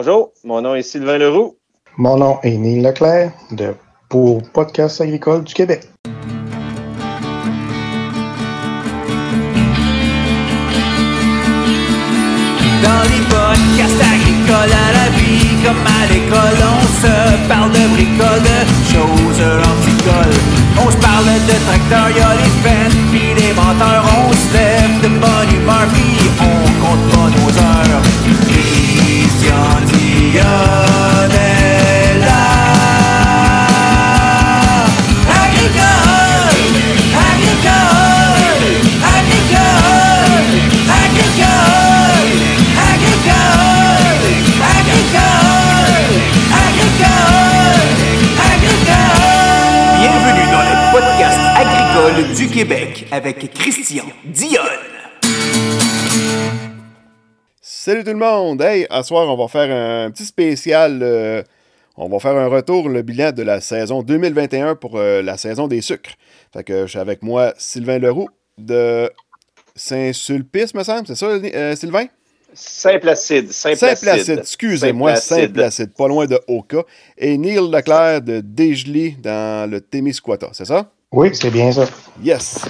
Bonjour, mon nom est Sylvain Leroux. Mon nom est Neil Leclerc de pour Podcast agricole du Québec. Dans les podcasts agricoles à la vie, comme à l'école, on se parle de bricoles, de choses anticoles. On se parle de tracteurs, y'a les fans, pis les menteurs, on se lève de bonne humeur, pis on compte pas nos heures. Du Québec avec Christian Dionne. Salut tout le monde! Hey, à soir, on va faire un petit spécial. euh, on va faire un retour, le bilan de la saison 2021 pour euh, la saison des sucres. Fait que je suis avec moi Sylvain Leroux de Saint-Sulpice, me semble, c'est ça, euh, Sylvain? Saint-Placide. Saint-Placide. Saint-Placide, excusez-moi, Saint-Placide. Saint-Placide, pas loin de Oka. Et Neil Leclerc de Dégely dans le Témiscouata, c'est ça? Oui, c'est bien ça. Yes!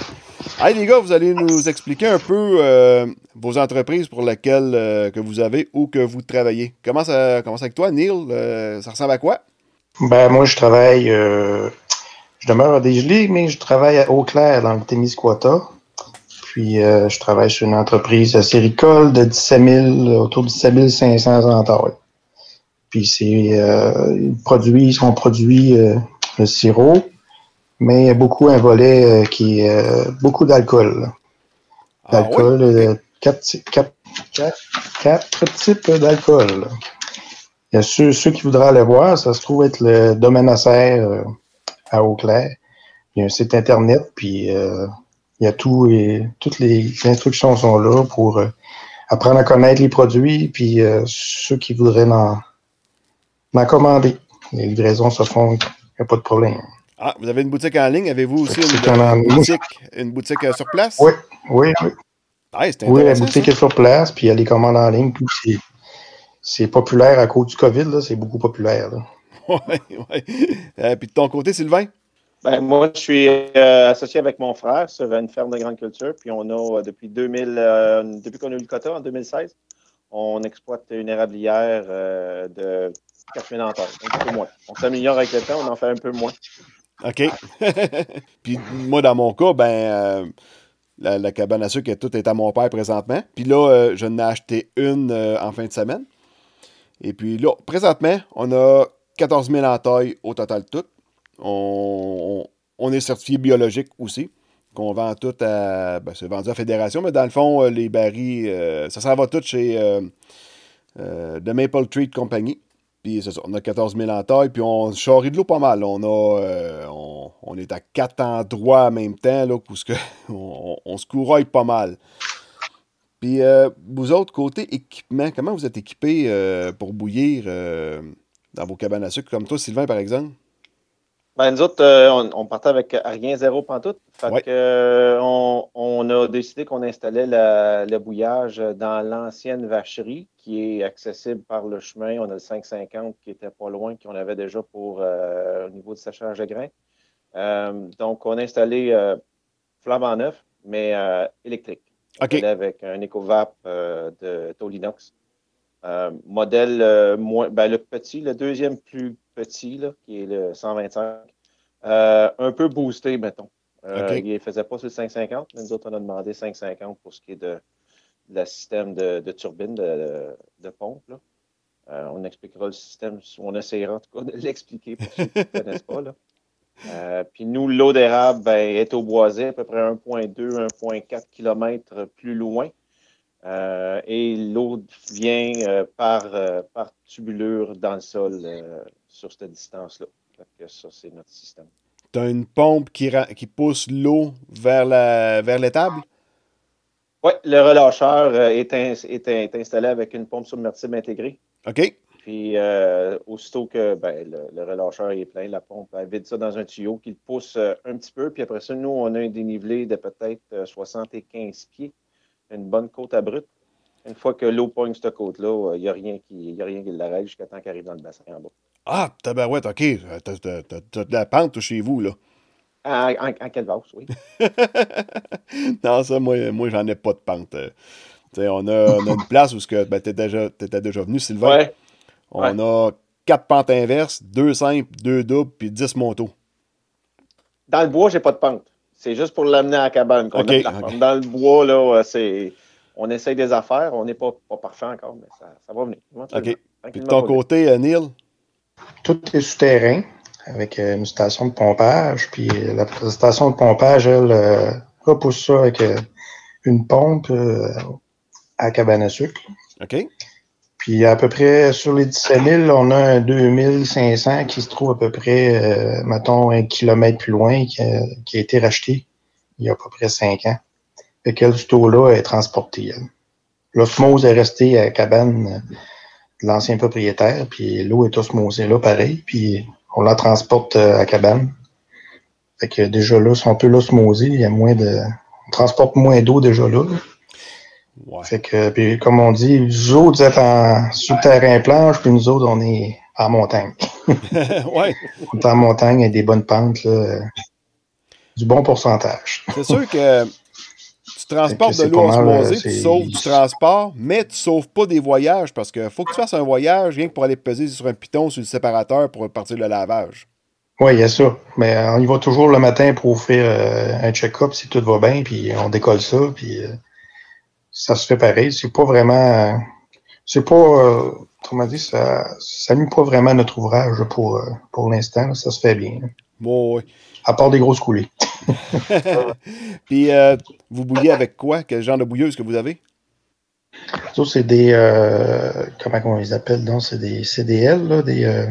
Hey les gars, vous allez nous expliquer un peu euh, vos entreprises pour lesquelles euh, que vous avez ou que vous travaillez. Comment ça commence avec toi, Neil? Euh, ça ressemble à quoi? Ben, moi, je travaille. je demeure à Desgelées, mais je travaille à Eau-Claire dans le Témiscouata. Puis, je travaille sur une entreprise séricole de 17 000, autour de 17 500 entailles. Puis, c'est. Sont produits euh, le sirop, mais il y a beaucoup un volet euh, qui est euh, beaucoup d'alcool. Ah D'alcool, euh, quatre, quatre- quatre- quatre types d'alcool. Il y a ceux, ceux qui voudraient aller voir, ça se trouve être le domaine à serre à Eau-Claire. Il y a un site internet, puis euh, il y a tout et toutes les instructions sont là pour euh, apprendre à connaître les produits, puis euh, ceux qui voudraient en, en commander. Les livraisons se font, il n'y a pas de problème. Ah, vous avez une boutique en ligne? Avez-vous aussi Boutique une, en une ligne. boutique, une boutique euh, sur place? Oui, oui, oui. Ah, Oui, la boutique ça. est sur place, puis il y a les commandes en ligne. Puis c'est, c'est populaire à cause du COVID, là, c'est beaucoup populaire. là. Ouais, ouais. Euh, puis de ton côté, Sylvain? Ben, moi, je suis euh, associé avec mon frère sur une ferme de grande culture. Puis on a, depuis 2000, euh, depuis qu'on a eu le quota en 2016, on exploite une érablière euh, de 4000 hectares, un peu moins. On s'améliore avec le temps, on en fait un peu moins. OK. puis moi, dans mon cas, ben, euh, la, cabane à sucre, tout est à mon père présentement. Puis là, euh, je n'ai acheté une euh, en fin de semaine. Et puis là, présentement, on a 14 000 en taille au total tout. On, on- est certifié biologique aussi. Qu'on vend tout à. Ben, c'est vendu à Fédération, mais dans le fond, les barils, ça s'en va tout chez The Maple Treat Company. Puis c'est ça, on a 14 000 en taille, puis on charrie de l'eau pas mal. On a, euh, on, on est à quatre endroits en même temps, là, où ce que, on, on se couraille pas mal. Puis euh, vous autres, côté équipement, comment vous êtes équipés euh, pour bouillir dans vos cabanes à sucre, comme toi, Sylvain, par exemple? Ben, nous autres, on, on partait avec rien zéro pantoute. Fait Ouais. que, on, a décidé qu'on installait la- le bouillage dans l'ancienne vacherie qui est accessible par le chemin. On a le 550 qui était pas loin, qu'on avait déjà pour euh, au niveau du séchage de grains. Euh, donc, on a installé euh, flambant neuf, mais euh, électrique. On avec un EcoVap de Tolinox. Modèle moins, ben, le petit, le deuxième plus petit, là, qui est le 125, euh, un peu boosté, mettons. Il ne faisait pas sur le 550, mais nous autres, on a demandé 550 pour ce qui est de, la système de, turbine, de, pompe. là. Euh, on expliquera le système, on essaiera en tout cas de l'expliquer pour ceux qui ne connaissent pas. Là. Euh, puis nous, l'eau d'érable ben, est au boisé, à peu près 1,2, 1,4 km plus loin. Euh, et l'eau vient par, par tubulure dans le sol sur cette distance-là. Ça, c'est notre système. Tu as une pompe qui, qui pousse l'eau vers la vers l'étable? Oui, le relâcheur euh, est, est in- est installé avec une pompe submersible intégrée. OK. Puis, euh, aussitôt que ben, le, le relâcheur est plein, la pompe elle vide ça dans un tuyau qui le pousse euh, un petit peu. Puis après ça, nous, on a un dénivelé de peut-être euh, 75 pieds, une bonne côte à brut. Une fois que l'eau pogne cette côte-là, il n'y a, rien qui, y a rien qui l'arrête jusqu'à temps qu'il arrive dans le bassin en bas. Ah, tabarouette, OK. T'as t'as- de la pente chez vous, là. En, en, en oui. non, ça, moi, moi j'en ai pas de pente. Tu sais, on, a, on a une place où tu ben, étais déjà, venu, Sylvain. Ouais. On ouais. a quatre pentes inverses, deux simples, deux doubles, puis 10 motos. Dans le bois, j'ai pas de pente. C'est juste pour l'amener à la cabane qu'on. Dans le bois, là, euh, c'est. On essaye des affaires. On n'est pas, pas parfait encore, mais ça, ça va venir. OK. Puis de ton côté, euh, Neil? Tout est souterrain avec euh, une station de pompage. Puis la station de pompage, elle, euh, repousse ça avec euh, une pompe à cabane à sucre. OK. Puis à peu près sur les 17 000, on a un 2500 qui se trouve à peu près, euh, mettons, un kilomètre plus loin, qui a, qui a été racheté il y a à peu près 5 ans. Fait que ce taux-là est transporté. L'osmose est restée à la cabane de l'ancien propriétaire, puis l'eau est osmosée là, pareil, puis on la transporte euh, à cabane. Fait que déjà là, si on peut l'osmoser, il y a moins de... On transporte moins d'eau déjà là. Ouais. Fait que, puis comme on dit, vous autres, vous êtes en, sur le terrain planche, puis nous autres, on est en montagne. ouais. On est en montagne avec des bonnes pentes, là, du bon pourcentage. C'est sûr que transportes de l'eau osmosée, euh, tu sauves du transport, mais tu sauves pas des voyages parce qu'il faut que tu fasses un voyage rien que pour aller peser sur un piton sur le séparateur pour partir le lavage. Oui, il y a ça. Mais euh, on y va toujours le matin pour faire euh, un check-up si tout va bien, puis on décolle ça, puis euh, ça se fait pareil. C'est pas vraiment. euh, c'est pas. Comment dire, ça, ça nuit pas vraiment notre ouvrage pour, pour l'instant. Ça se fait bien. Bon, oui. À part des grosses coulées. Puis, euh, vous bouillez avec quoi? Quel genre de bouilleuse que vous avez? Ça, c'est des. euh, comment on les appelle donc? C'est des CDL, là, des. euh,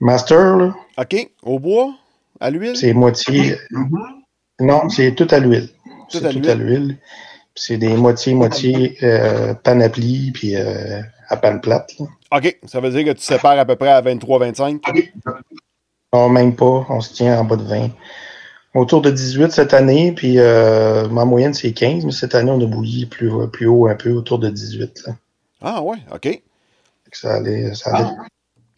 Master, là. OK. Au bois? À l'huile? C'est moitié. Non, c'est tout à l'huile. Tout C'est à tout l'huile? à l'huile. C'est des moitiés-moitiés euh, panaplie puis euh, à panne plate. là. OK. Ça veut dire que tu sépares à peu près à 23-25? Non, même pas. On se tient en bas de 20. Autour de 18 cette année, puis euh, ma moyenne c'est 15, mais cette année on a bouilli plus, plus haut un peu, autour de 18. Là. Ah, ouais. OK. Ça allait, ça allait.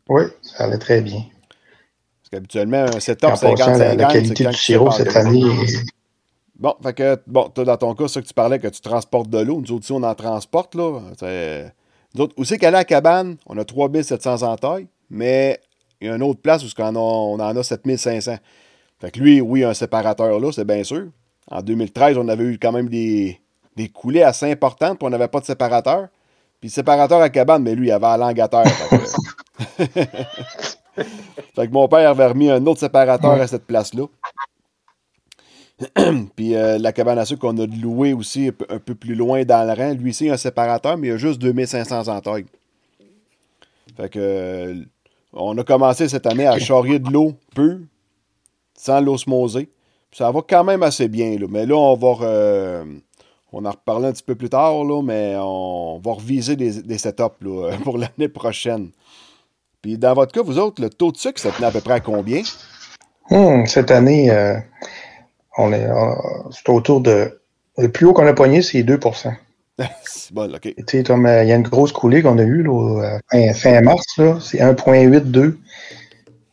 Oui, ça allait très bien. Parce qu'habituellement, un En setup passant, 50-50, la, la qualité du sirop cette année est Bon, fait que, bon, toi, dans ton cas, ça que tu parlais, que tu transportes de l'eau. Nous autres, aussi, on en transporte, là. C'est- Nous autres, où c'est qu'aller à la cabane, on a 3700 en taille, mais il y a une autre place où on en a, on en a 7500. Fait que lui, oui, un séparateur là, c'est bien sûr. En 2013, on avait eu quand même des, des coulées assez importantes, puis on n'avait pas de séparateur. Puis le séparateur à cabane, mais lui, il avait un terre. Fait que, fait que mon père avait remis un autre séparateur à cette place-là. Puis euh, la cabane à sucre qu'on a louée aussi un peu, plus loin dans le rang, lui ici, il a un séparateur, mais il a juste 2500 en taille. Fait que euh, on a commencé cette année à charrier de l'eau peu, sans l'osmoser. Puis Ça va quand même assez bien. Mais là, on va on en reparler un petit peu plus tard, mais on va reviser des, setups pour l'année prochaine. Puis dans votre cas, vous autres, le taux de sucre, ça tenait à peu près à combien? Hum, cette année, euh, on est, on- c'est autour de. Le plus haut qu'on a pogné, c'est 2 C'est bon, OK. Tu sais, comme euh, il y a une grosse coulée qu'on a eue là, euh, fin, fin mars, là, c'est 1,82.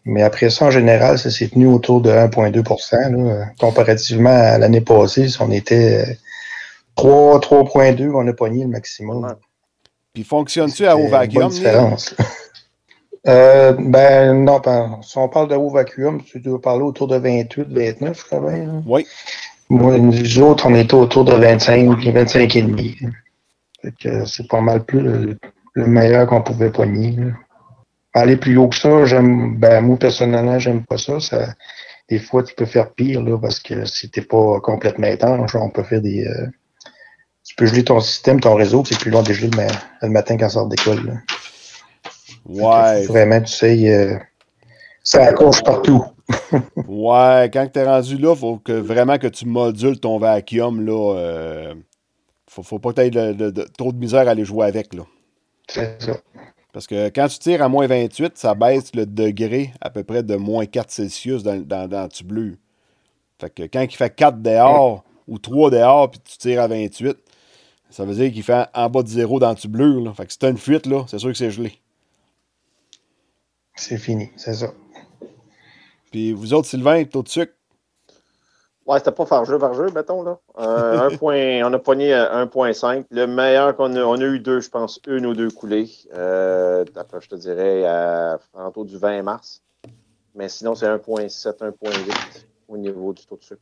Mais après ça, en général, ça s'est tenu autour de 1,2 là, euh, comparativement à l'année passée, si on était euh, 3, 3,2, on a pogné le maximum. Ouais. Puis fonctionne-tu à haut une vacuum? bonne Neil? différence. Euh, ben non, ben, si on parle de haut vacuum, tu dois parler autour de 28, 29, je crois bien. là. Oui. Moi, nous autres, on était autour de 25, 25 et demi. C'est pas mal plus le, le meilleur qu'on pouvait pogner. là. Aller plus haut que ça, j'aime ben moi personnellement, j'aime pas ça. ça. Des fois, tu peux faire pire là, parce que si t'es pas complètement étanche, on peut faire des. euh, tu peux geler ton système, ton réseau, c'est plus long de geler le, ma- le matin quand ça sort d'école. Ouais. Vraiment, tu sais, euh, ça accroche partout. Ouais, quand tu es rendu là, faut que vraiment que tu modules ton vacuum. Là, euh, faut, faut pas que tu aies trop de misère à aller jouer avec. Là. C'est ça. Parce que quand tu tires à moins 28, ça baisse le degré à peu près de moins 4 Celsius dans, dans, dans le tube bleu. Fait que quand il fait 4 dehors ou 3 dehors, puis tu tires à 28, Ça veut dire qu'il fait en bas de zéro dans le tube bleu. Là. Fait que si t'as une fuite, là, c'est sûr que c'est gelé. C'est fini, c'est ça. Puis vous autres, Sylvain, taux de sucre? Ouais, c'était pas fargeux, fargeux, mettons, là. Euh, un point, on a pogné à 1.5. Le meilleur qu'on a, on a eu deux, je pense, une ou deux coulées. Euh, après, je te dirais, à, autour du 20 mars. Mais sinon, c'est 1.7, 1.8 au niveau du taux de sucre.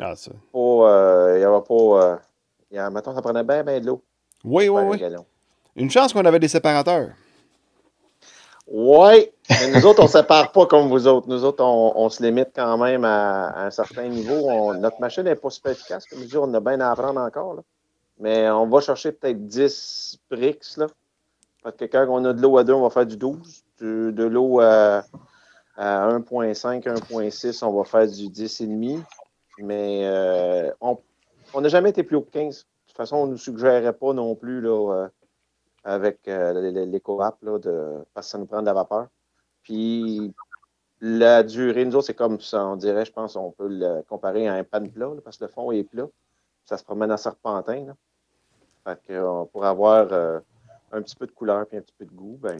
Ah, ça. Euh, il n'y avait pas. Euh, y a, mettons, ça prenait bien, bien de l'eau. Oui, oui, oui. Une chance qu'on avait des séparateurs. Oui, mais nous autres, on ne sépare pas comme vous autres. Nous autres, on, se limite quand même à, un certain niveau. notre machine n'est pas super efficace. Comme je dis, on a bien à apprendre encore. Là. Mais on va chercher peut-être 10 bricks. Là. Parce que quand on a de l'eau à 2, on va faire du 12. De, l'eau à, 1.5, 1.6, on va faire du 10,5. Mais euh, on n'a jamais été plus haut que 15. De toute façon, on ne nous suggérait pas non plus là, euh, avec euh, l'éco-app, de, parce que ça nous prend de la vapeur. Puis la durée, nous autres, c'est comme ça, on dirait, je pense, on peut le comparer à un pan plat, parce que le fond est plat. Ça se promène en serpentin. Là. Fait que, euh, pour avoir euh, un petit peu de couleur et un petit peu de goût, ben,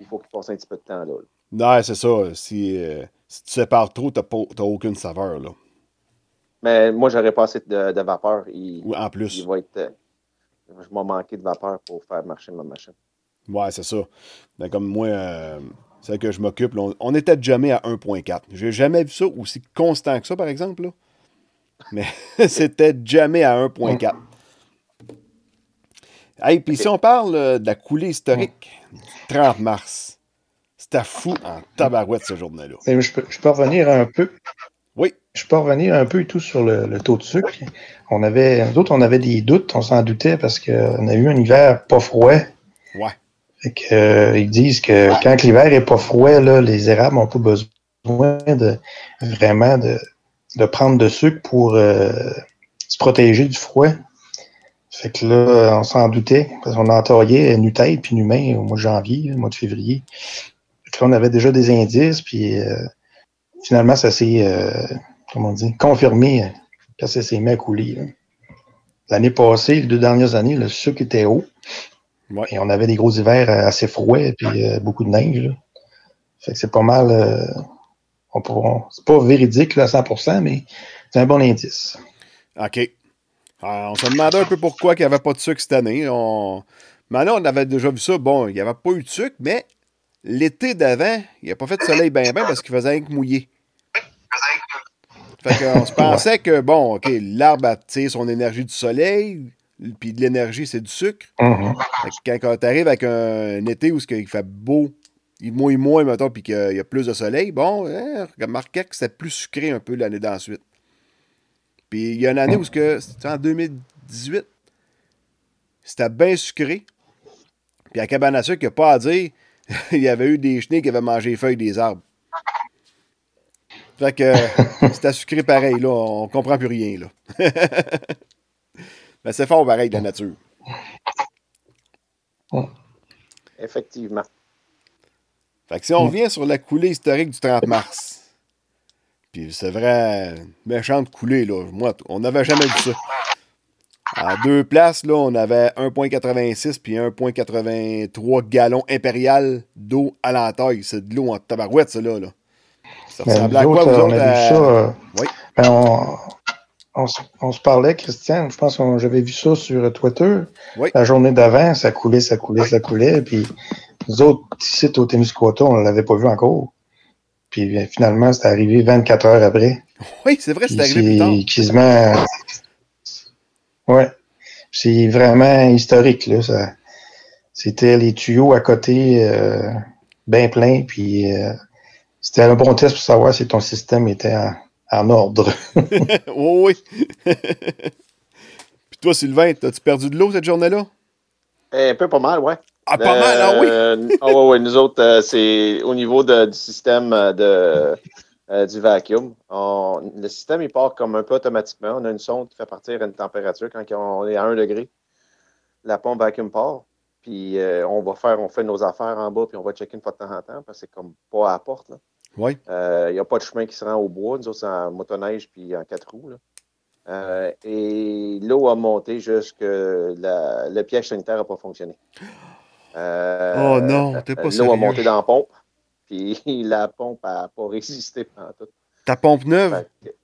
il faut qu'il passe un petit peu de temps là. Non, c'est ça. Si, si, tu sépares trop, tu n'as aucune saveur. Là. Mais moi, j'aurais pas assez de, vapeur. Il, en plus. Il va être, je m'ai manqué de vapeur pour faire marcher ma machine. Ouais, c'est ça. Ben, comme moi, euh, c'est que je m'occupe. On, était jamais à 1.4. J'ai jamais vu ça aussi constant que ça, par exemple. Mais c'était jamais à 1.4. Hey, puis si on parle euh, de la coulée historique du 30 mars, c'était fou en tabarouette ce journée-là. Je peux, je peux revenir un peu. Je peux revenir un peu et tout sur le, taux de sucre. On avait, nous autres, on avait des doutes, on s'en doutait parce qu'on a eu un hiver pas froid. Ouais. Fait que, euh, ils disent que quand l'hiver est pas froid, là, les érables n'ont pas besoin de vraiment de, de prendre de sucre pour euh, se protéger du froid. Fait que là, on s'en doutait, parce qu'on entaillait nu-tête puis nu-main au mois de janvier, au mois de février. Fait que là, on avait déjà des indices, puis euh, finalement, ça s'est comment dire, confirmé que ça s'est mis à couler. L'année passée, les deux dernières années, le sucre était haut. Et on avait des gros hivers assez froids et puis euh, beaucoup de neige. Fait que c'est pas mal. Euh, on c'est pas véridique à 100%, mais c'est un bon indice. OK. on se demandait un peu pourquoi il n'y avait pas de sucre cette année. On... Maintenant, on avait déjà vu ça. Bon, il n'y avait pas eu de sucre, mais l'été d'avant, il n'y a pas fait de soleil bien bien parce qu'il faisait un mouillé. Fait qu'on se pensait que, bon, OK, l'arbre attire son énergie du soleil, puis de l'énergie, c'est du sucre. Fait que quand tu arrives avec un, été où il fait beau, il mouille moins, mettons, puis qu'il y a plus de soleil, bon, hein, remarquez que c'était plus sucré un peu l'année d'ensuite. Puis il y a une année où, c'était en 2018, c'était bien sucré. Puis à cabane à sucre, il n'y a pas à dire, il y avait eu des chenilles qui avaient mangé les feuilles des arbres. Fait que c'était sucré pareil, là. On comprend plus rien, là. Mais c'est fort pareil de la nature. Effectivement. Fait que si on revient sur la coulée historique du 30 mars, puis c'est vrai, méchante coulée, là. Moi, on n'avait jamais vu ça. À deux places, là, on avait 1,86 puis 1,83 gallons impérial d'eau à l'entaille. C'est de l'eau en tabarouette, ça, là. là. Ça ressemble à quoi, vous on autres, a vu ça. Euh, oui. Ben, on, on, se parlait, Christian, je pense que j'avais vu ça sur Twitter. Oui. La journée d'avant, ça coulait, ça coulait, ça coulait. Puis nous autres, ici, au Témiscouata, on ne l'avait pas vu encore. Puis ben, finalement, c'est arrivé 24 heures après. Oui, c'est vrai, c'est arrivé plus tard. Quasiment... Ouais. C'est vraiment historique, là. Ça... C'était les tuyaux à côté, euh, bien pleins, puis... Euh, c'était un bon test pour savoir si ton système était en, ordre. oui, oui. Puis toi, Sylvain, as-tu perdu de l'eau cette journée-là? Un peu pas mal, ouais. Ah, pas mal, ah oui? Euh, ah oui, oui. Nous autres, euh, c'est au niveau du système de, euh, du vacuum. le système, il part comme un peu automatiquement. On a une sonde qui fait partir à une température quand on est à 1 degré. La pompe vacuum part. Puis on va faire, on fait nos affaires en bas, puis on va checker une fois de temps en temps, parce que c'est comme pas à la porte. Là. Oui. Il n'y a pas de chemin qui se rend au bois. Nous autres, c'est en motoneige puis en quatre roues. Euh, et l'eau a monté jusque la- le piège sanitaire n'a pas fonctionné. Euh, Oh non, t'es pas L'eau a monté dans la pompe, puis la pompe n'a pas résisté pendant tout. Ta pompe neuve? Fait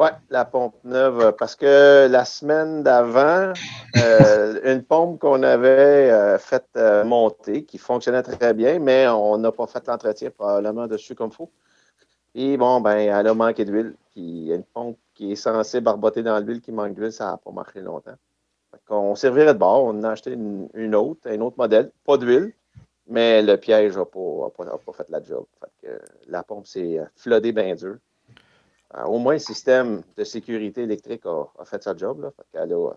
Ouais, la pompe neuve, euh, parce que la semaine d'avant, euh, une pompe qu'on avait euh, faite euh, monter, qui fonctionnait très bien, mais on n'a pas fait l'entretien probablement dessus comme il faut. Et bon, ben, elle a manqué d'huile. Puis une pompe qui est censée barboter dans l'huile, qui manque d'huile, ça n'a pas marché longtemps. Fait qu'on servirait de bord, on a acheté une, une autre, un autre modèle, pas d'huile, mais le piège n'a pas, a pas, a pas fait la job. Fait que la pompe s'est floodée bien dur. Euh, au moins, le système de sécurité électrique a, a fait sa job. Là. Fait qu'elle a, euh,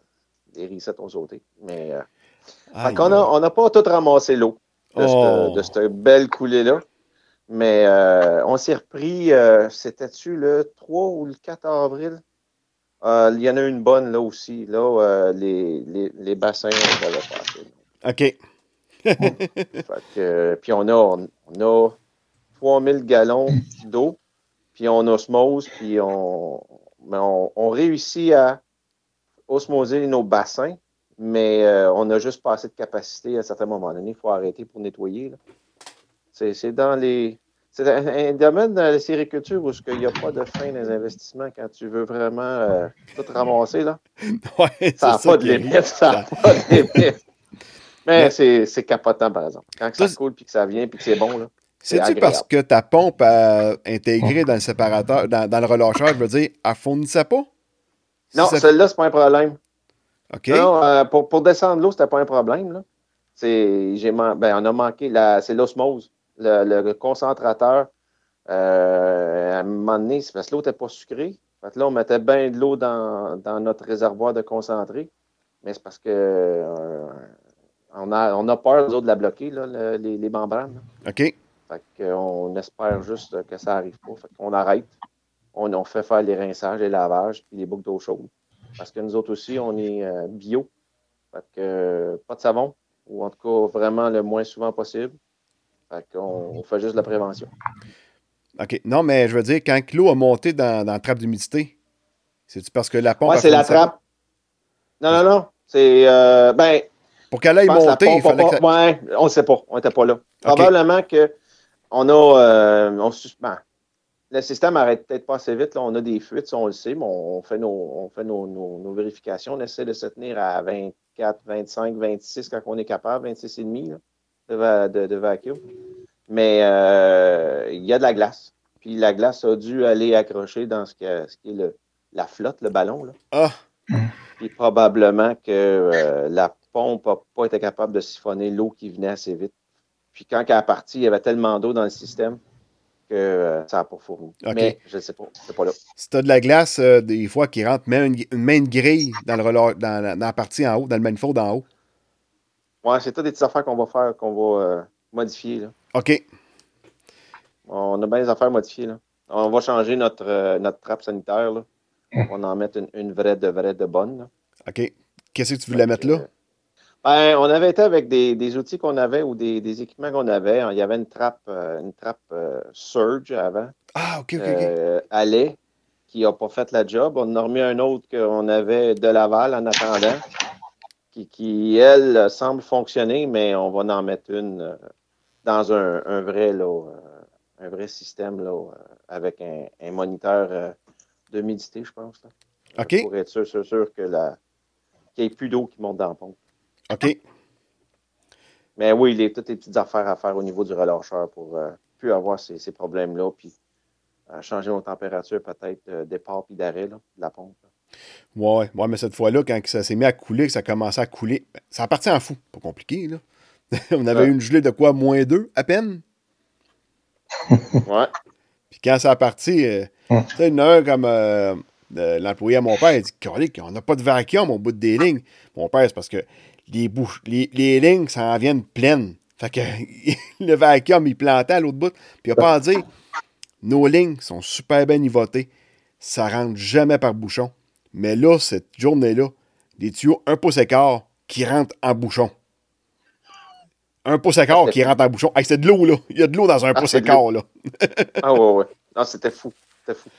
les resets ont sauté. Mais euh, fait Aïe, qu'on a- on n'a pas tout ramassé l'eau de, Oh. cette, de cette belle coulée-là. Mais euh, on s'est repris, euh, c'était-tu le 3 ou le 4 avril? Il y en a une bonne là aussi. Là, les, les, les bassins, on passé. OK. Fait que, puis on a, on a 3000 gallons d'eau, puis on osmose, puis on, mais on, on réussit à osmoser nos bassins, mais euh, on a juste pas assez de capacité à un certain moment donné. Il faut arrêter pour nettoyer. là. C'est c'est dans les. C'est un, un domaine dans la sériculture où il n'y a pas de fin dans les investissements quand tu veux vraiment euh, tout ramasser. Là. Ouais, Ça n'a pas de limite. Ça n'a pas de limite. Mais Mais- c'est c'est capotant, par exemple. Quand Ça, coule puis que ça vient puis que c'est bon, là. C'est-tu parce que ta pompe euh, intégrée dans le séparateur, dans, dans le relâcheur, je veux dire, elle fournissait pas? Si Non, ça- celle-là, c'est pas un problème. OK. Non, euh, pour, pour descendre l'eau, c'était pas un problème. Là. C'est, j'ai man- ben, on a manqué, la, c'est l'osmose. Le, le concentrateur, euh, à un moment donné, c'est parce que l'eau n'était pas sucrée. Fait que là, on mettait bien de l'eau dans, dans notre réservoir de concentré. Mais c'est parce que on, a, on a peur, nous autres, de la bloquer, là, le- les, les membranes. là. OK. Fait qu'on espère juste que ça arrive pas. Fait qu'on arrête. On, on fait faire les rinçages, les lavages, puis les boucles d'eau chaude. Parce que nous autres aussi, on est euh, bio. Fait que euh, pas de savon, ou en tout cas vraiment le moins souvent possible. Fait qu'on on fait juste de la prévention. OK. Non, mais je veux dire, quand l'eau a monté dans, dans la trappe d'humidité, c'est-tu parce que la pompe. Ouais, c'est la trappe. Non, non, non. C'est. euh, ben, Pour qu'elle aille monter, il fallait que pas- ça... Ouais, on ne sait pas. On n'était pas là. Probablement que on a. euh, on suspend. Le système n'arrête peut-être pas assez vite. Là. On a des fuites, on le sait, mais on, fait, nos, on fait nos, nos- nos vérifications. On essaie de se tenir à 24, 25, 26 quand on est capable, 26,5 là, de, va- de, de vacuum. Mais euh, il y a de la glace. Puis la glace a dû aller accrocher dans ce, que- ce qui est le, la flotte, le ballon. Là. Ah, Puis probablement que euh, la pompe n'a pas été capable de siphonner l'eau qui venait assez vite. Puis quand elle est partie, il y avait tellement d'eau dans le système que euh, ça n'a pas fourni. Mais je ne sais pas. C'est pas là. si t'as de la glace, euh, des fois, qui rentre même une, une main de grille dans, le dans, la, dans la partie en haut, dans le manifold en haut. Ouais, c'est toutes des petites affaires qu'on va faire, qu'on va euh, modifier. Là. OK. On a bien des affaires modifiées. Là. On va changer notre, notre trappe sanitaire. Là. On va en mettre une, une vraie de vraie de bonne. là. OK. Qu'est-ce que tu voulais mettre là? Ben, on avait été avec des, des outils qu'on avait ou des, des équipements qu'on avait. Il y avait une trappe, euh, une trappe euh, Surge avant. Ah, OK, OK, OK. euh, à lait qui n'a pas fait la job. On en a remis un autre qu'on avait de Laval en attendant, qui, qui, elle, semble fonctionner, mais on va en mettre une dans un, un vrai, là, un vrai système là, avec un, un moniteur d'humidité, je pense. Là, OK. Pour être sûr, sûr, sûr que la, qu'il n'y ait plus d'eau qui monte dans la pompe. OK. Mais oui, il y a toutes les petites affaires à faire au niveau du relâcheur pour euh, plus avoir ces, ces problèmes-là, puis euh, changer nos températures peut-être de départ puis d'arrêt de la pompe. là. Ouais, ouais, mais cette fois-là, quand ça s'est mis à couler, que ça commençait à couler, ça a parti en fou. Pas compliqué, là. On avait Ouais. une gelée de quoi? Moins 2 à peine? Ouais. Puis quand ça a parti, euh, tu sais, il y en a un comme euh, euh, l'employé à mon père, il dit on n'a pas de vacuum au bout des lignes. Mon père, c'est parce que les, bouches, les, les lignes s'en viennent pleines. Fait que le vacuum, il plantait à l'autre bout. Puis il a pas à dire nos lignes sont super bien nivotées. Ça rentre jamais par bouchon. Mais là, cette journée-là, des tuyaux un pouce écart qui rentrent en bouchon. Un pouce écart qui rentre en bouchon. Hey, c'est de l'eau, là. Il y a de l'eau dans un Ah, pouce de écart, là. Ah ouais, ouais. Non, c'était fou. C'était fou.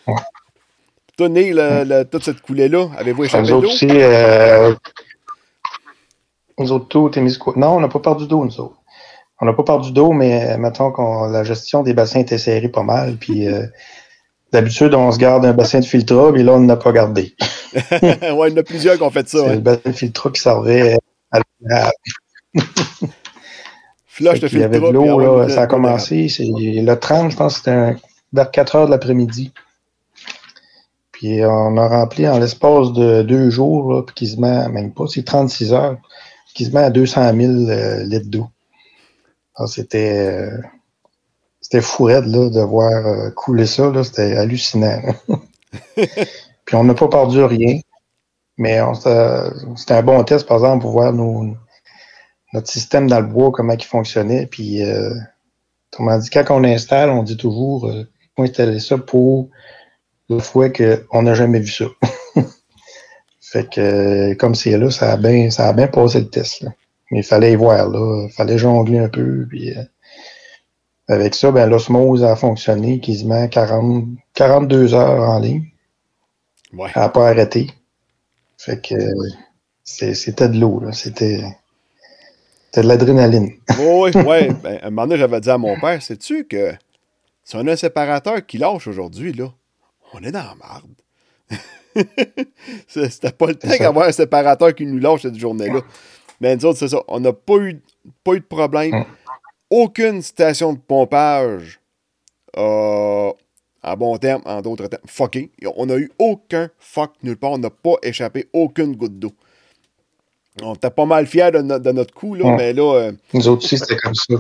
Neil, le- le- toute cette coulée-là, avez-vous échappé Nous d'eau? autres aussi, euh, nous autres tout, Témiscouata. Non, on n'a pas perdu d'eau, nous autres. On n'a pas perdu d'eau, mais mettons que la gestion des bassins était serrée pas mal. Puis euh, d'habitude, on se garde un bassin de filtra, mais là, on n'a pas gardé. ouais, il y en a plusieurs qui ont fait ça. C'est le bassin de filtra qui servait à la Flush de Il y avait de filtre. l'eau, là, ça a commencé. C'est le 30, je pense c'était vers 4 heures de l'après-midi. Puis on a rempli en l'espace de deux jours, là, puis quasiment, même pas, c'est 36 heures, quasiment à 200 000 euh, litres d'eau. C'était euh, c'était fou raide, là, de voir euh, couler ça, c'était hallucinant. puis on n'a pas perdu rien, mais c'était un bon test, par exemple, pour voir nos, notre système dans le bois, comment il fonctionnait. Puis, euh, dit, quand on installe, on dit toujours, euh, faut installer ça pour la fois qu'on n'a jamais vu ça. fait que, comme c'est là, ça a bien, ça a bien passé le test. là. Mais il fallait y voir, là. Il fallait jongler un peu. Puis, euh, avec ça, ben, l'osmose a fonctionné quasiment 40, 42 heures en ligne. Ouais. Elle n'a pas arrêté. Fait que, euh, c'était de l'eau, là. C'était, de l'adrénaline. Oui, ouais. Ben, un moment donné, j'avais dit à mon père, sais-tu que si on a un séparateur qui lâche aujourd'hui, là, on est dans la marde. C'était pas le temps d'avoir un séparateur qui nous lâche cette journée-là. Mais nous autres, c'est ça. On n'a pas eu, pas eu de problème. Aucune station de pompage a, en bon terme, en d'autres termes, fucké. On n'a eu aucun fuck nulle part. On n'a pas échappé aucune goutte d'eau. On était pas mal fiers de, no- de notre coup, là, mais là, euh, Nous autres aussi, c'était comme ça.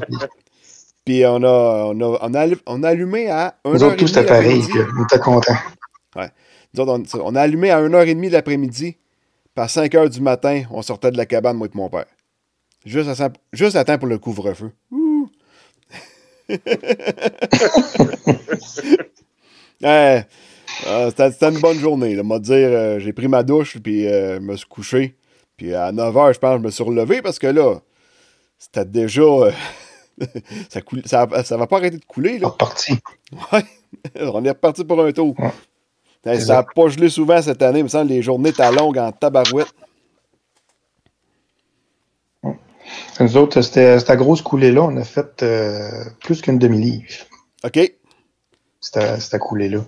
Puis, on a, on a, on a, allu- on a allumé à 1h30 nous autres, tous, c'était pareil. On était contents. Autres, on, on a allumé à 1h30 de l'après-midi. Puis à 5h du matin, on sortait de la cabane, moi et mon père. Juste à, juste à temps pour le couvre-feu. Ouais, euh, C'était une bonne journée. Dire, euh, j'ai pris ma douche, puis euh, me suis couché. Puis à 9h, je pense, je me suis relevé parce que là, c'était déjà. euh, ça, coule, ça, ça va pas arrêter de couler. Là. Parti. Ouais, on est reparti pour un tour. Ouais. Hey, ça n'a pas gelé souvent cette année, il me semble les journées étaient longues en tabarouette. Nous autres, c'était cette grosse coulée-là, on a fait euh, plus qu'une demi-livre. OK. Cette, cette coulée-là.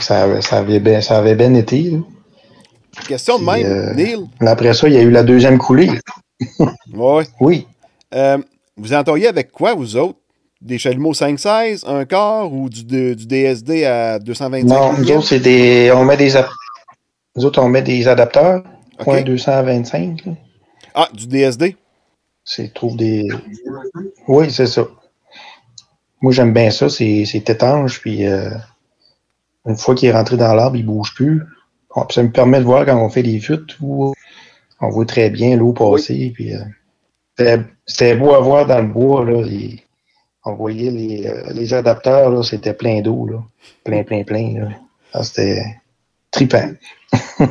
Ça, avait- ça, avait bien, ça avait bien été. là. Question de même, euh, Neil. Après ça, il y a eu la deuxième coulée. Ouais. Oui. Euh, vous entoriez avec quoi, vous autres? Des chalumeaux 5-16, un quart ou du, du DSD à 225 Non, nous autres, c'est des. On met des. Nous autres, on met des adapteurs. OK. Point 225. là. Ah, du DSD? C'est trouve des. Oui, c'est ça. Moi, j'aime bien ça. C'est étanche. Puis, euh, une fois qu'il est rentré dans l'arbre, il ne bouge plus. Bon, puis ça me permet de voir quand on fait des fuites où on voit très bien l'eau passer. Puis, euh, c'était- c'était beau à voir dans le bois. Là, les- on voyait les, euh, les adapteurs, là, c'était plein d'eau. là. Plein, plein, plein. là. Ah, c'était trippant.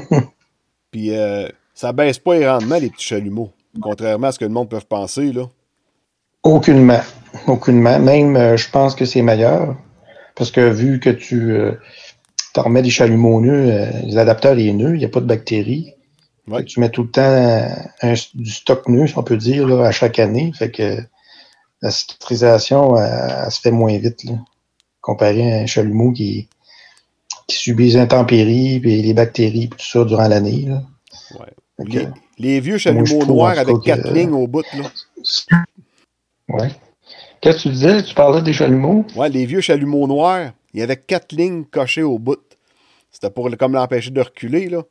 Puis euh, ça baisse pas les rendements, les petits chalumeaux. Contrairement à ce que le monde peut penser, là. Aucunement. Aucunement. Même, euh, je pense que c'est meilleur. Parce que vu que tu euh, t'en remets des chalumeaux nœuds, euh, les adapteurs les nœuds, il n'y a pas de bactéries. Ouais. Tu mets tout le temps un- du stock nœud, si on peut dire, là, à chaque année. Fait que la cicatrisation, elle, elle se fait moins vite, là, comparé à un chalumeau qui, qui subit les intempéries, et les bactéries, puis tout ça durant l'année. Ouais. Les, vieux chalumeaux noirs avec quatre que- lignes au bout, là. ouais. Qu'est-ce que tu disais? Tu parlais des chalumeaux? Ouais, les vieux chalumeaux noirs, il y avait quatre lignes cochées au bout. C'était pour comme l'empêcher de reculer, là.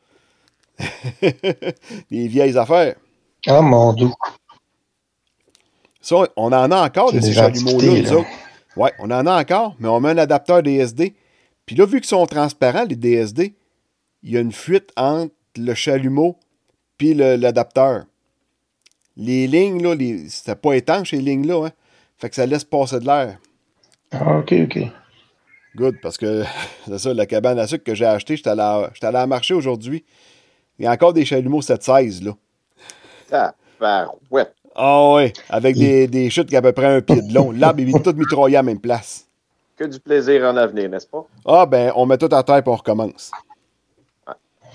les vieilles affaires. Ah, mon doux. Ça, on en a encore de ces chalumeaux-là, nous autres. Ouais, on en a encore, mais on met un adapteur DSD. Puis là, vu qu'ils sont transparents, les DSD, il y a une fuite entre le chalumeau puis le- l'adapteur. Les lignes, là, les... c'était pas étanche, ces lignes-là, hein. Fait que ça laisse passer de l'air. Ah, OK, OK. Good, parce que c'est ça, la cabane à sucre que j'ai acheté, j'étais allé, à- j'étais allé à marché aujourd'hui. Il y a encore des chalumeaux 716, là. Tabarouette. Ah ouais, avec des, des chutes qui ont à peu près un pied de long. L'arbre, il est tout mitraillé à la même place. que du plaisir en avenir, n'est-ce pas? Ah, ben, on met tout à terre et on recommence.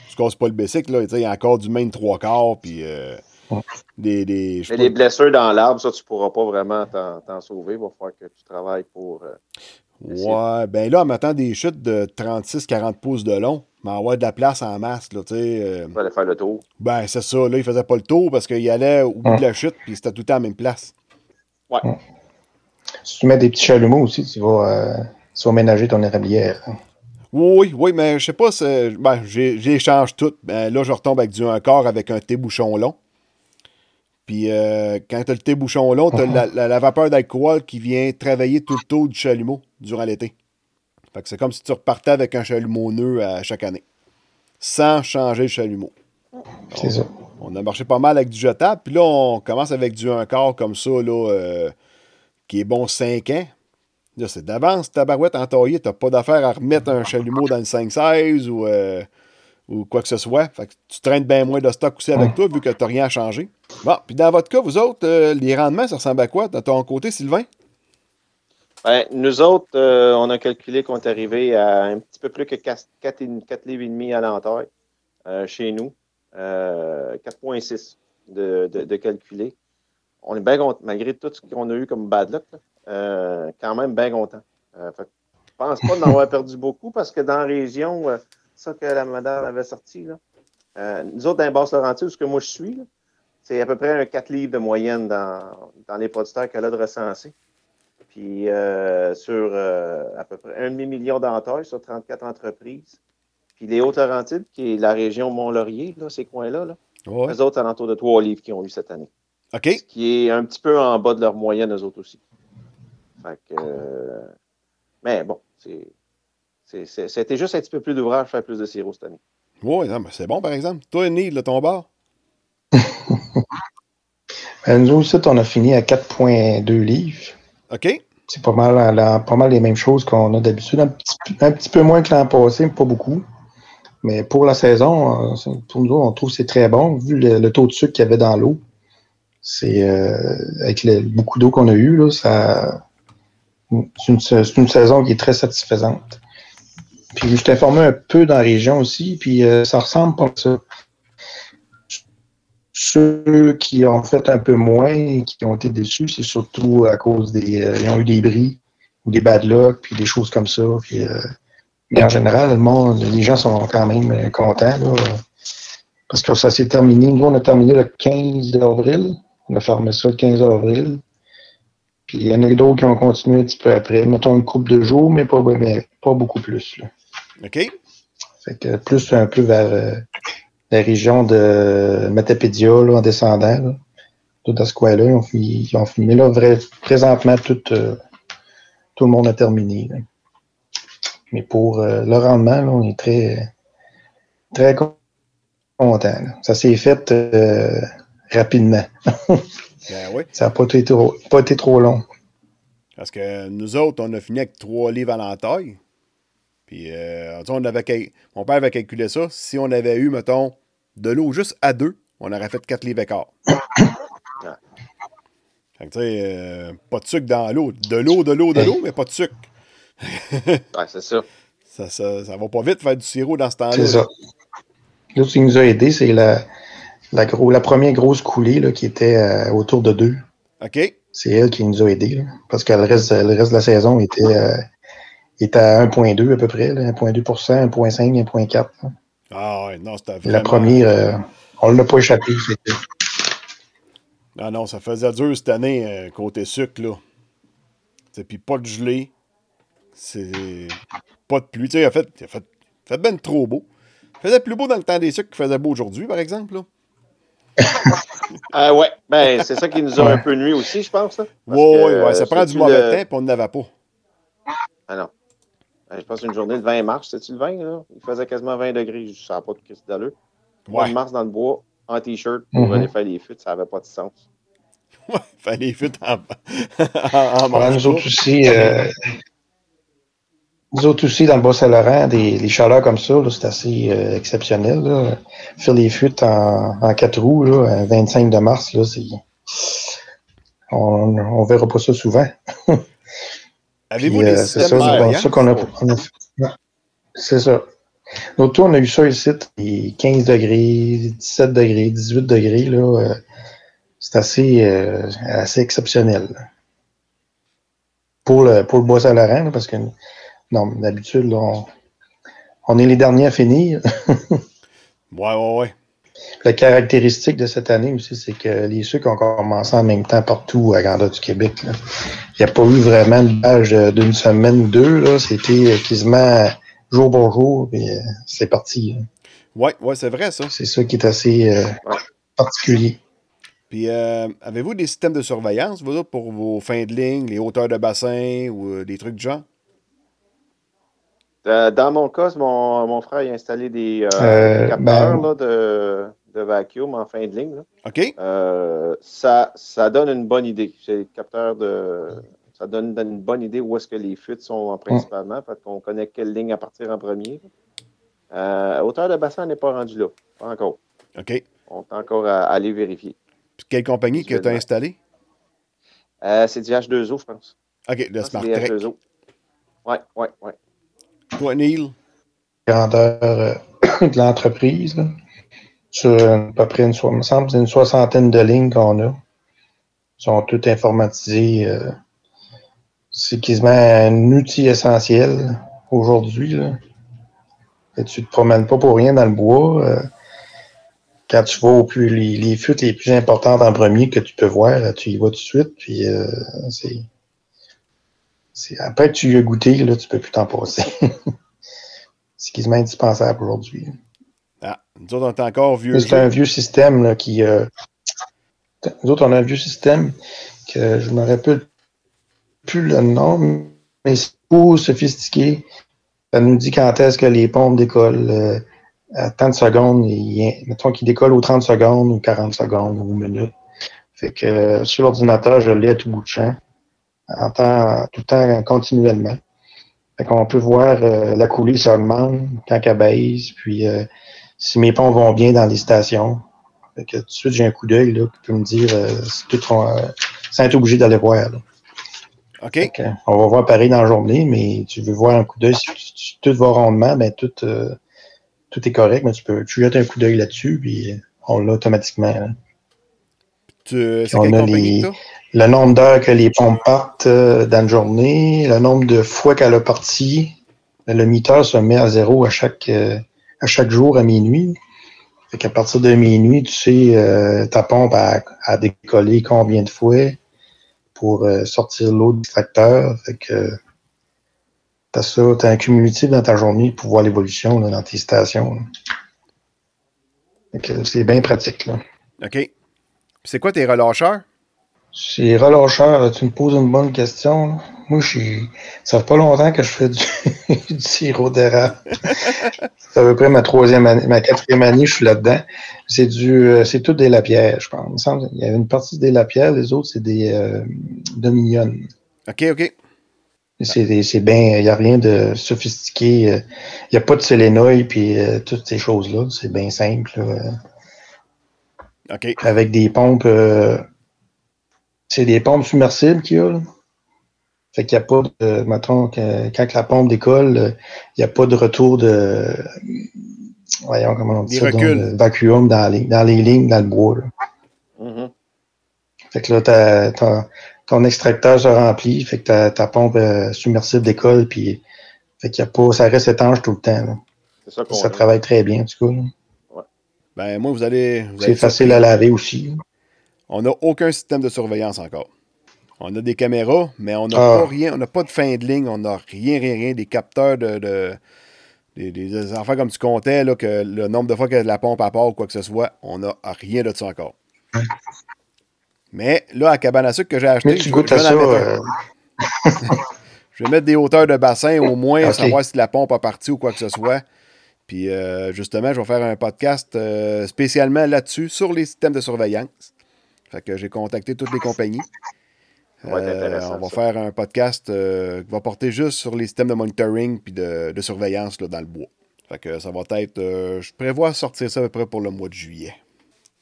Je casse pas le bicycle, là. Il y a encore du main de trois quarts, puis euh, des. des Mais les blessures dans l'arbre, ça, tu pourras pas vraiment t'en sauver. Il va falloir que tu travailles pour. Euh, ouais, ben là, en mettant des chutes de 36-40 pouces de long, mais avoir de la place en masse, là. Euh, il fallait faire le tour. Ben, c'est ça. Là, il faisait pas le tour parce qu'il allait au bout de la chute, puis c'était tout le temps à la même place. Ouais. Si tu mets des petits chalumeaux aussi, tu vas, tu vas ménager ton érablière. Oui, oui, mais je sais pas, ben, j'échange tout. Ben, là, je retombe avec du un quart avec un thé bouchon long. Puis euh, quand tu as le thé bouchon long, tu as uh-huh. la, vapeur d'alcool qui vient travailler tout le taux du chalumeau durant l'été. Fait que c'est comme si tu repartais avec un chalumeau nœud à chaque année. Sans changer le chalumeau. C'est ça. On a marché pas mal avec du jetable. Puis là, on commence avec du un quart comme ça, là, euh, qui est bon 5 ans. Là, c'est d'avance, ta barouette entaillée, t'as pas d'affaire à remettre un chalumeau dans le 5-16 ou, euh, ou quoi que ce soit. Fait que tu traînes bien moins de stock aussi avec toi, vu que t'as rien à changer. Bon, puis dans votre cas, vous autres, euh, les rendements, ça ressemble à quoi? De ton côté, Sylvain? Ben, nous autres, euh, on a calculé qu'on est arrivé à un petit peu plus que 4, 4, livres et demi à l'entaille chez nous. 4,6 de, de, de calculer. On est bien content, malgré tout ce qu'on a eu comme bad luck. Là. Euh, quand même bien content. Euh, je pense pas d'en avoir perdu beaucoup parce que dans la région, euh, ça que la madame avait sorti, là, nous autres, dans les Basse-Laurentides, où ce que moi je suis, c'est à peu près un 4 livres de moyenne dans, dans les producteurs qu'elle a de recensés. Puis sur à peu près un demi-million d'entailles sur 34 entreprises. Puis les Hautes-Laurentides, qui est la région Mont-Laurier, ces coins-là, là, les autres, alentours de 3 livres qui ont eu cette année. OK. Ce qui est un petit peu en bas de leur moyenne, eux autres aussi. Fait que, euh, mais bon, c'était juste un petit peu plus d'ouvrage, faire plus de sirop cette année. Oui, c'est bon, par exemple. Toi, Neil, le ton bar? Ben, nous aussi, on a fini à 4,2 livres. OK? C'est pas mal, pas mal les mêmes choses qu'on a d'habitude. Un petit, peu moins que l'an passé, mais pas beaucoup. Mais pour la saison, euh, pour nous, on trouve que c'est très bon, vu le, taux de sucre qu'il y avait dans l'eau. C'est euh, avec beaucoup d'eau qu'on a eu, là, c'est une, saison qui est très satisfaisante. Puis je t'ai informé un peu dans la région aussi, puis euh, ça ressemble pas à ça. Ceux qui ont fait un peu moins et qui ont été déçus, c'est surtout à cause des. Euh, ils ont eu des bris ou des bad luck, puis des choses comme ça. Puis, euh, mais en général, le monde, les gens sont quand même contents. parce que ça s'est terminé. Nous, on a terminé le 15 avril. On a fermé ça le 15 avril. Puis il y en a d'autres qui ont continué un petit peu après. Mettons une couple de jours, mais pas, pas beaucoup plus. Là. OK. Fait que plus un peu vers euh, la région de Matapédia, en descendant. Là. Tout dans ce coin-là, ils ont fini. Ils ont fini. Mais là, vrai, présentement, tout, euh, tout le monde a terminé. Mais pour euh, le rendement, là, on est très, très content. Ça s'est fait rapidement. Ben Ça n'a pas, été trop, pas été trop long. Parce que nous autres, on a fini avec trois livres à l'entaille. Puis, euh, on avait, mon père avait calculé ça. Si on avait eu, mettons, de l'eau juste à deux, on aurait fait quatre livres et quart. fait que, tu sais, euh, pas de sucre dans l'eau. De l'eau, de l'eau, de l'eau, mais pas de sucre. ouais, c'est ça. Ça, ça. ça, va pas vite faire du sirop dans ce temps-là. C'est ça. L'autre qui nous a aidé, c'est la, la, gros, la première grosse coulée là, qui était euh, autour de deux. OK. C'est elle qui nous a aidés. parce que le reste, le reste de la saison était, euh, était à 1,2 à peu près. 1,2% 1,5% 1,4 Ah ouais, non, c'était vraiment... La première, euh, on ne l'a pas échappé. Non, non, ça faisait dur cette année, côté sucre, là. Puis pas de gelée. C'est pas de pluie. Tu sais, il a fait, il a fait, fait ben trop beau. Il faisait plus beau dans le temps des sucres qu'il faisait beau aujourd'hui, par exemple. Là. Ah ouais, ben, c'est ça qui nous a un peu nuit aussi, je pense. Oui, oui, ouais, ça prend du mauvais temps, puis on n'avait pas. Ah non. Ben, je pense une journée de 20 mars, c'était-tu le 20? Là? Il faisait quasiment 20 degrés, je ne savais pas de Christ d'allure. 20 mars dans le bois, en t-shirt, pour aller faire les fuites, ça n'avait pas de sens. Ouais, faire les fuites en, en, en Nous autres aussi, euh, nous autres aussi, dans le Bas-Saint-Laurent, des, les chaleurs comme ça, c'est assez euh, exceptionnel. Là. Faire les fuites en, en quatre roues, là, 25 de mars, là, c'est... On, on verra pas ça souvent. Avez-vous des euh, c'est ça, qu'on a, C'est ça. L'autre tour, on a eu ça ici, des 15 degrés, 17 degrés, 18 degrés, là. euh, c'est assez, euh, assez exceptionnel. là. Pour le, pour le bois là, parce que, non, d'habitude, on, on est les derniers à finir. Ouais, ouais, ouais. La caractéristique de cette année aussi, c'est que les sucres ont commencé en même temps partout à Grandeur du Québec. là. Il n'y a pas eu vraiment de page d'une semaine ou deux. C'était quasiment jour pour jour, et euh, c'est parti. là. Ouais, ouais, c'est vrai, ça. C'est ça qui est assez euh, particulier. Puis, euh, avez-vous des systèmes de surveillance, vous autres, pour vos fins de ligne, les hauteurs de bassin ou euh, des trucs du genre? Euh, Dans mon cas, mon, mon frère a installé des, euh, Euh, des capteurs ben- là, de, de vacuum en fin de ligne. là. OK? Euh, ça, ça donne une bonne idée. C'est le capteur de. Ça donne une bonne idée où est-ce que les fuites sont principalement, parce qu'on connaît quelle ligne à partir en premier. Euh, hauteur de bassin, on n'est pas rendu là. Pas encore. OK. On est encore à, à aller vérifier. Puis quelle compagnie que tu as Visuellement. installé? Euh, c'est du H2O, je pense. OK, le Smart c'est des Trek. H2O. Ouais, ouais, ouais. Grandeur euh, de l'entreprise. Sur à peu près une, me semble une soixantaine de lignes qu'on a. Ils sont toutes informatisées. euh, c'est quasiment un outil essentiel aujourd'hui. tu ne te promènes pas pour rien dans le bois. euh, quand tu vas au plus les, les fuites les plus importantes en premier que tu peux voir, tu y vas tout de suite. Puis. Après que tu y as goûté, là, tu peux plus t'en passer. c'est quasiment indispensable aujourd'hui. Ah, nous autres, on est encore vieux. C'est un vieux système là, qui. euh, nous autres, on a un vieux système que je me rappelle plus le nom, mais c'est pour sophistiqué. Ça nous dit quand est-ce que les pompes décollent euh, à tant de secondes. Et, mettons qu'ils décollent aux 30 secondes ou 40 secondes ou minutes. Fait que euh, sur l'ordinateur, je l'ai à tout bout de champ, en temps, tout le temps continuellement. Fait qu'on peut voir euh, la coulée s'augmente quand elle baisse, puis euh, si mes ponts vont bien dans les stations. Fait que tout de suite, j'ai un coup d'œil là, qui peut me dire euh, si tout sans être obligé d'aller voir. là. OK. Que, on va voir pareil dans la journée, mais tu veux voir un coup d'œil, si, si tout va rondement, ben tout, euh, tout est correct, mais tu peux tu jettes un coup d'œil là-dessus, puis on l'a automatiquement. là. Tu- C'est on quelle a les-? Le nombre d'heures que les pompes partent euh, dans une journée, le nombre de fois qu'elle a parti, le meter se met à zéro à chaque, euh, à chaque jour à minuit. Fait qu'à partir de minuit, tu sais euh, ta pompe a, a décollé combien de fois pour sortir l'eau du tracteur. Fait que t'as ça, t'as un cumulatif dans ta journée pour voir l'évolution là, dans tes stations. Fait que c'est bien pratique. Là. OK. C'est quoi tes relâcheurs? C'est relâcheur, tu me poses une bonne question. là. Moi, je suis. Ça fait pas longtemps que je fais du, du sirop d'érable. C'est à peu près ma troisième année, ma quatrième année, je suis là-dedans. C'est du euh, c'est tout des lapierres, je pense. Il me semble qu'il y avait une partie des lapierres, les autres, c'est des euh, dominion. OK, OK. C'est c'est bien, il n'y a rien de sophistiqué. euh, Il n'y a pas de sélénoïde puis euh, toutes ces choses-là. C'est bien simple. là. OK. avec des pompes. euh, c'est des pompes submersibles qu'il y a. là. Fait qu'il n'y a pas de. Mettons, que, quand la pompe décolle, il n'y a pas de retour de. Voyons comment on dit ça. vacuum dans les, dans les lignes, dans le bois. là. Mhm. Fait que là, ta- ton extracteur se remplit. Fait que ta, ta pompe euh, submersible décolle. Puis, fait qu'il y a pas. Ça reste étanche tout le temps. là. C'est ça qu'on Ça travaille très bien, en tout cas. là. Ben, moi, vous allez. vous C'est allez facile à laver aussi. On n'a aucun système de surveillance encore. On a des caméras, mais on n'a Ah. pas rien. On n'a pas de fin de ligne. On n'a rien, rien, rien. Des capteurs de. de- des, comme tu comptais, là, que le nombre de fois que la pompe à part ou quoi que ce soit, on n'a rien de ça encore. Mais là, à cabane à sucre que j'ai acheté, Mais tu je, goûtes je à vais ça. en mettre un. euh, Je vais mettre des hauteurs de bassin au moins, savoir si la pompe a parti ou quoi que ce soit. Puis euh, justement, je vais faire un podcast euh, spécialement là-dessus, sur les systèmes de surveillance. Fait que j'ai contacté toutes les compagnies. Euh, on va ça. faire un podcast euh, qui va porter juste sur les systèmes de monitoring puis de, de surveillance là, dans le bois. Fait que ça va être. euh, je prévois sortir ça à peu près pour le mois de juillet.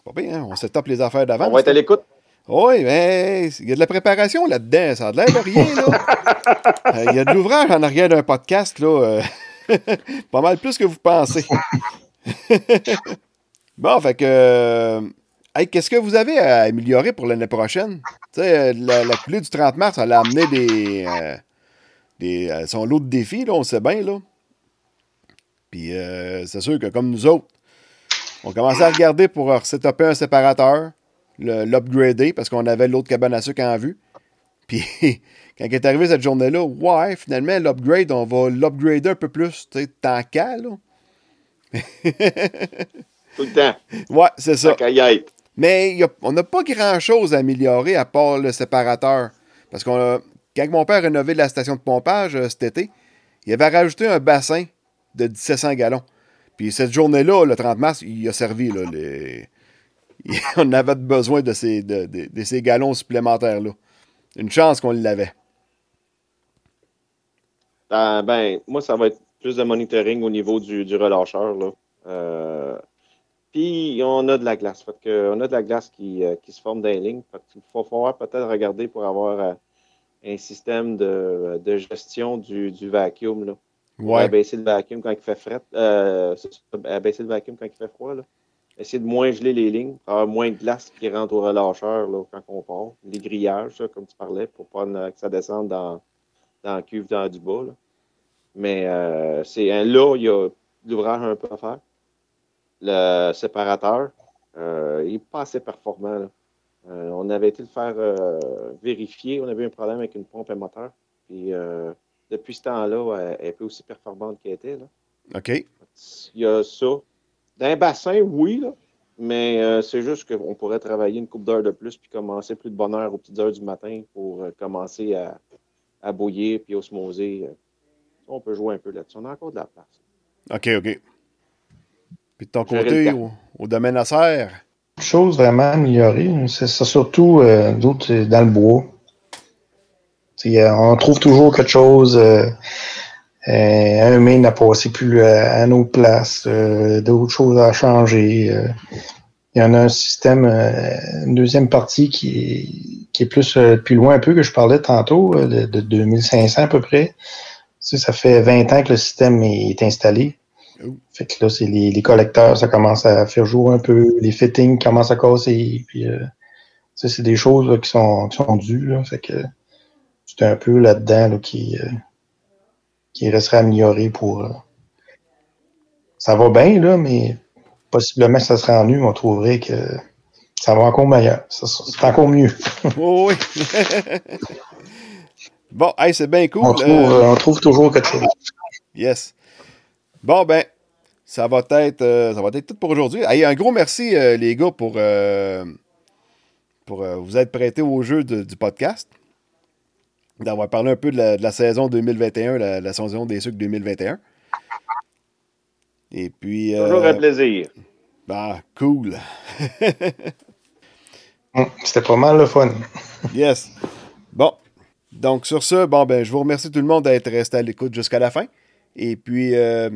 Pas bien, hein? On se tape les affaires d'avance. On va être à l'écoute. Oui, mais il y a de la préparation là-dedans. Ça a de l'air de rien, là. Il y a de l'ouvrage en arrière d'un podcast, là. pas mal plus que vous pensez. bon, fait que. Hey, qu'est-ce que vous avez à améliorer pour l'année prochaine? Euh, la, la coulée du 30 mars, elle a amené des. euh, des euh, son lot de défis, là, on sait bien, là. Puis euh, c'est sûr que comme nous autres, on commençait à regarder pour setuper un séparateur, l'upgrader, parce qu'on avait l'autre cabane à sucre en vue. Puis quand est arrivée cette journée-là, ouais, finalement, l'upgrade, on va l'upgrader un peu plus, tu sais, tant qu'à, là. Tout le temps. Ouais, c'est ça. Mais on n'a pas grand-chose à améliorer à part le séparateur. Parce qu'on a- quand mon père a rénové la station de pompage euh, cet été, il avait rajouté un bassin de 1700 gallons. Puis cette journée-là, le 30 mars, il a servi. On avait besoin de ces, gallons supplémentaires-là. Une chance qu'on l'avait. Ah, ben, moi, ça va être plus de monitoring au niveau du, du relâcheur. Là. Euh, puis, on a de la glace. Fait que, on a de la glace qui, euh, qui se forme dans les lignes. Fait qu'il faut falloir peut-être regarder pour avoir euh, un système de, de gestion du, du vacuum. Là. Ouais. Abaisser le vacuum quand il fait fret. Euh, c'est ça, abaisser le vacuum quand il fait froid. Là. Essayer de moins geler les lignes, pour avoir moins de glace qui rentre au relâcheur là, quand on part. Les grillages, comme tu parlais, pour pas que ça descende dans, dans la cuve dans du bas. là. Mais euh, c'est un- là, il y a l'ouvrage un peu à faire. Le séparateur, euh, il n'est pas assez performant. là. Euh, on avait été le faire euh, vérifier. On avait eu un problème avec une pompe à moteur. Puis depuis ce temps-là, elle, elle est plus aussi performante qu'elle était. Là. OK. Il y a ça. D'un bassin, oui, là, mais euh, c'est juste qu'on pourrait travailler une coupe d'heure de plus puis commencer plus de bonne heure aux petites heures du matin pour euh, commencer à, à bouillir puis osmoser. euh. On peut jouer un peu là-dessus. On a encore de la place. OK, OK. Puis de ton côté, au, au domaine à serre, chose vraiment améliorée, c'est c'est surtout euh, d'autres euh, dans le bois. Euh, on trouve toujours quelque chose. euh, euh, un main à passer plus à, à une autre place, euh, d'autres choses à changer. euh. Il y en a un système, euh, une deuxième partie qui est, qui est plus, euh, plus loin un peu que je parlais tantôt, euh, de, de 2500 à peu près. Tu sais, ça fait 20 ans que le système est installé. Fait que là, c'est les, les collecteurs, ça commence à faire jour un peu, les fittings commencent à casser, puis euh, ça, c'est des choses là, qui sont qui sont dues. Là, fait que c'est un peu là-dedans là, qui, euh, qui resterait amélioré pour. euh, ça va bien, là, mais possiblement que ça serait en mieux, mais on trouverait que ça va encore meilleur. C'est encore mieux. Oh, oui. bon, hey, c'est bien cool. On trouve, Euh, euh, on trouve toujours quelque chose. Yes. Bon, ben, ça va être, euh, ça va être tout pour aujourd'hui. Hey, un gros merci, euh, les gars, pour, euh, pour euh, vous être prêtés au jeu de- du podcast. D'avoir parlé un peu de la, de la saison 2021, la, la saison des sucres 2021. Et puis. euh, Toujours un plaisir. ben, cool. Hum, C'était pas mal le fun. Yes. Bon. Donc, sur ce, bon, ben, je vous remercie tout le monde d'être resté à l'écoute jusqu'à la fin. Et puis, euh,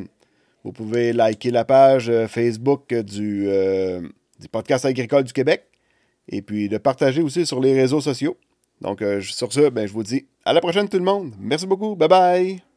vous pouvez liker la page euh, Facebook du, euh, du Podcast agricole du Québec. Et puis, de partager aussi sur les réseaux sociaux. Donc, sur ce, ben, je vous dis à la prochaine, tout le monde. Merci beaucoup. Bye bye.